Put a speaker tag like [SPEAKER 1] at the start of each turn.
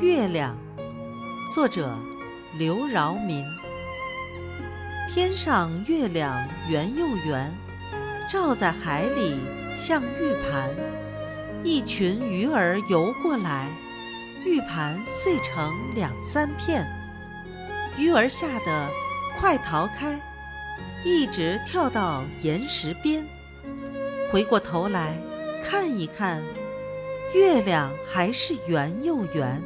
[SPEAKER 1] 月亮，作者刘饶民。天上月亮圆又圆，照在海里像玉盘。一群鱼儿游过来，玉盘碎成两三片。鱼儿吓得快逃开，一直跳到岩石边。回过头来看一看，月亮还是圆又圆。